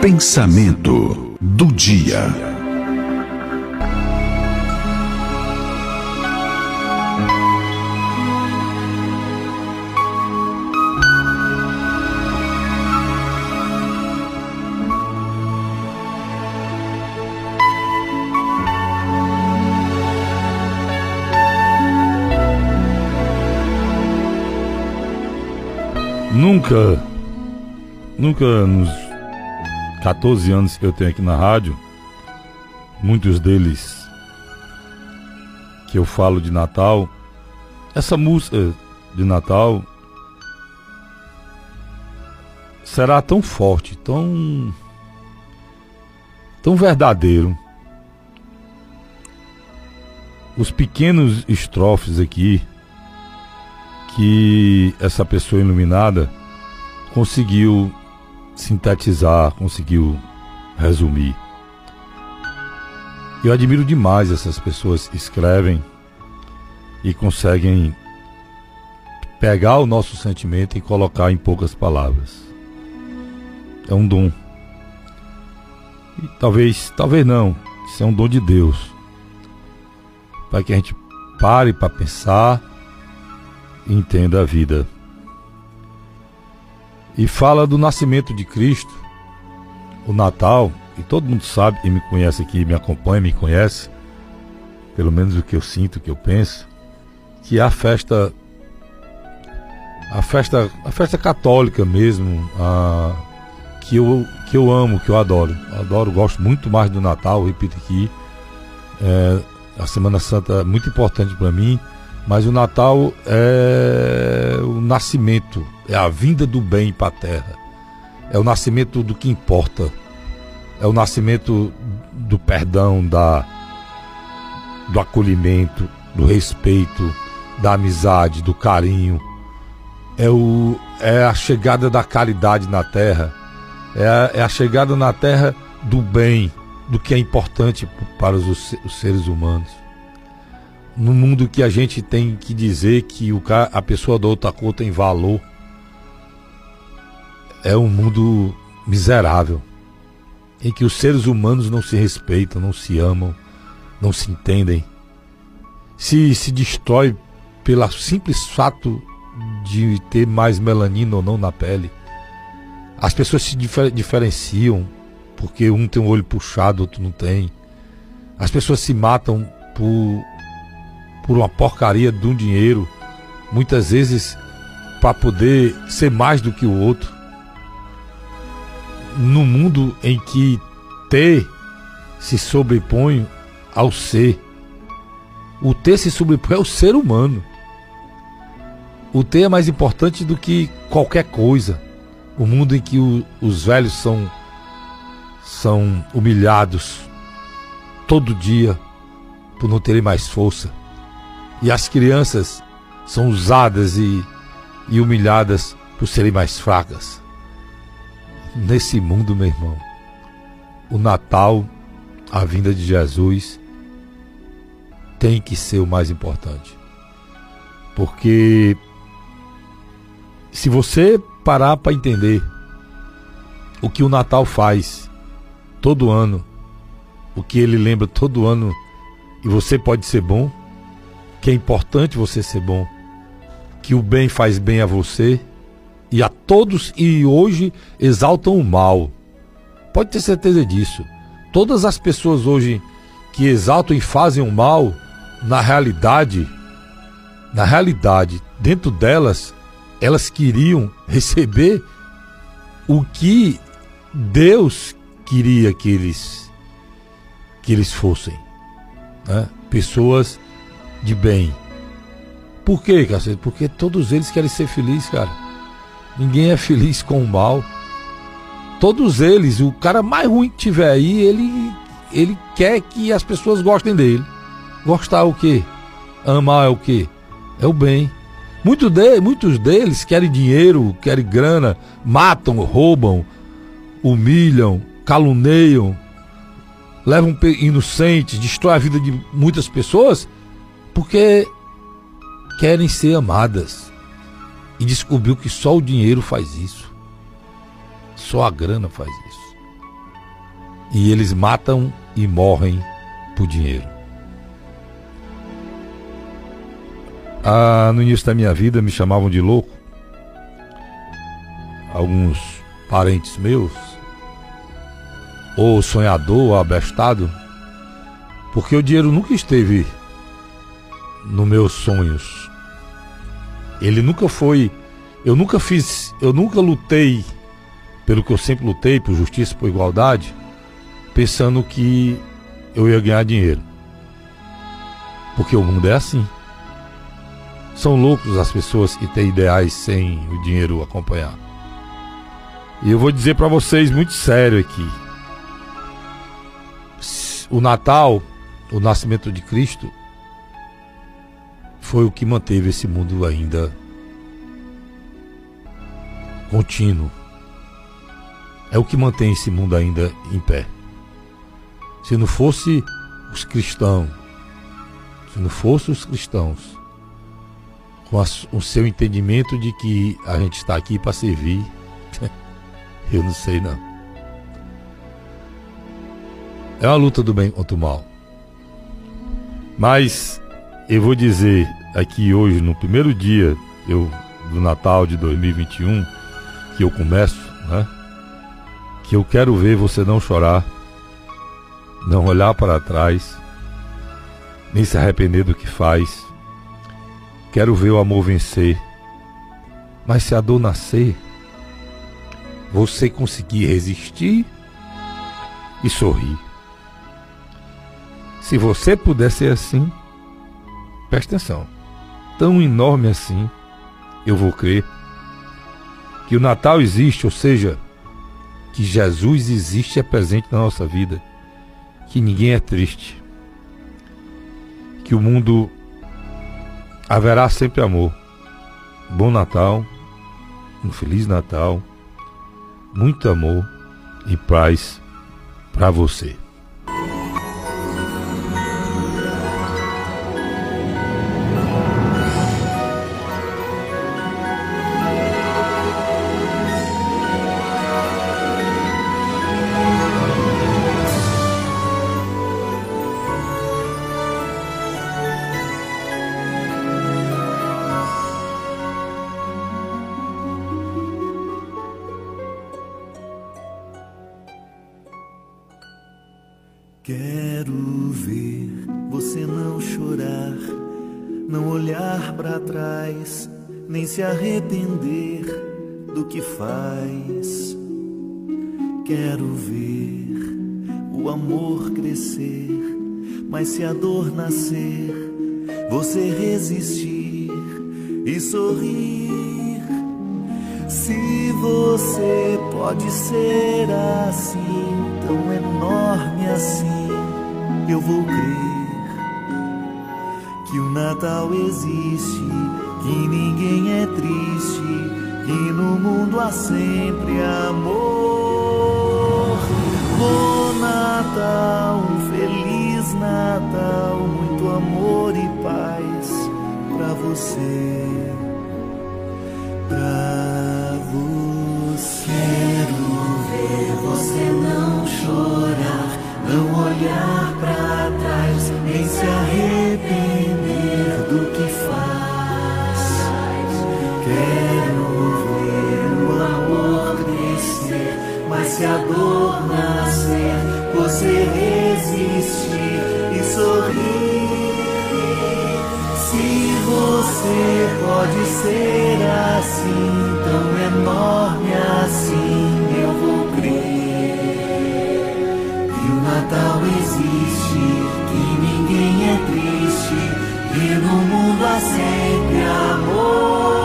Pensamento do dia. Nunca, nunca nos 14 anos que eu tenho aqui na rádio, muitos deles que eu falo de Natal, essa música de Natal será tão forte, tão tão verdadeiro. Os pequenos estrofes aqui que essa pessoa iluminada conseguiu sintetizar, conseguiu resumir. Eu admiro demais essas pessoas que escrevem e conseguem pegar o nosso sentimento e colocar em poucas palavras. É um dom. E talvez, talvez não, isso é um dom de Deus. Para que a gente pare para pensar e entenda a vida e fala do nascimento de Cristo, o Natal, e todo mundo sabe, e me conhece aqui, me acompanha, me conhece, pelo menos o que eu sinto, o que eu penso, que a festa a festa a festa católica mesmo, a, que eu que eu amo, que eu adoro. Adoro, gosto muito mais do Natal, repito aqui. É, a Semana Santa é muito importante para mim mas o Natal é o nascimento, é a vinda do bem para a terra. É o nascimento do que importa. É o nascimento do perdão, da, do acolhimento, do respeito, da amizade, do carinho. É, o, é a chegada da caridade na terra. É a, é a chegada na terra do bem, do que é importante para os, os seres humanos no mundo que a gente tem que dizer que o cara, a pessoa da outra cor tem valor, é um mundo miserável, em que os seres humanos não se respeitam, não se amam, não se entendem, se se destrói pelo simples fato de ter mais melanina ou não na pele. As pessoas se difer diferenciam porque um tem um olho puxado, outro não tem. As pessoas se matam por por uma porcaria de um dinheiro, muitas vezes para poder ser mais do que o outro. No mundo em que ter se sobrepõe ao ser, o ter se sobrepõe ao ser humano. O ter é mais importante do que qualquer coisa. O mundo em que o, os velhos são são humilhados todo dia por não terem mais força e as crianças são usadas e, e humilhadas por serem mais fracas. Nesse mundo, meu irmão, o Natal, a vinda de Jesus, tem que ser o mais importante. Porque se você parar para entender o que o Natal faz todo ano, o que ele lembra todo ano, e você pode ser bom, que é importante você ser bom, que o bem faz bem a você e a todos e hoje exaltam o mal. Pode ter certeza disso. Todas as pessoas hoje que exaltam e fazem o mal, na realidade, na realidade, dentro delas, elas queriam receber o que Deus queria que eles que eles fossem, né? Pessoas de bem. Por quê, cacete? Porque todos eles querem ser felizes, cara. Ninguém é feliz com o mal. Todos eles, o cara mais ruim que tiver aí, ele, ele quer que as pessoas gostem dele. Gostar o quê? Amar é o quê? É o bem. Muito de, muitos deles querem dinheiro, querem grana, matam, roubam, humilham, caluniam, levam inocentes, destrói a vida de muitas pessoas porque querem ser amadas. E descobriu que só o dinheiro faz isso. Só a grana faz isso. E eles matam e morrem por dinheiro. Ah, no início da minha vida me chamavam de louco. Alguns parentes meus, ou sonhador, ou abestado, porque o dinheiro nunca esteve nos meus sonhos. Ele nunca foi. Eu nunca fiz. Eu nunca lutei pelo que eu sempre lutei, por justiça, por igualdade, pensando que eu ia ganhar dinheiro. Porque o mundo é assim. São loucos as pessoas que têm ideais sem o dinheiro acompanhar. E eu vou dizer para vocês muito sério aqui. O Natal, o nascimento de Cristo, foi o que manteve esse mundo ainda contínuo. É o que mantém esse mundo ainda em pé. Se não fosse os cristãos, se não fosse os cristãos, com o seu entendimento de que a gente está aqui para servir. Eu não sei não. É uma luta do bem contra o mal. Mas eu vou dizer aqui hoje, no primeiro dia eu, do Natal de 2021, que eu começo, né? Que eu quero ver você não chorar, não olhar para trás, nem se arrepender do que faz, Quero ver o amor vencer. Mas se a dor nascer, você conseguir resistir e sorrir. Se você puder ser assim, preste atenção. Tão enorme assim, eu vou crer que o Natal existe, ou seja, que Jesus existe e é presente na nossa vida, que ninguém é triste, que o mundo haverá sempre amor. Bom Natal, um Feliz Natal, muito amor e paz para você. Quero ver você não chorar, não olhar para trás, nem se arrepender do que faz. Quero ver o amor crescer, mas se a dor nascer, você resistir e sorrir. Se você pode ser assim, tão enorme assim eu vou crer que o Natal existe, que ninguém é triste, que no mundo há sempre amor. Bom Natal, um feliz Natal, muito amor e paz para você. Pra olhar se arrepender do que faz. Quero ver o amor crescer, mas se a dor nascer, você resistir e sorrir. Se você pode ser assim, tão enorme assim, Existe ninguém é triste e no mundo há sempre amor.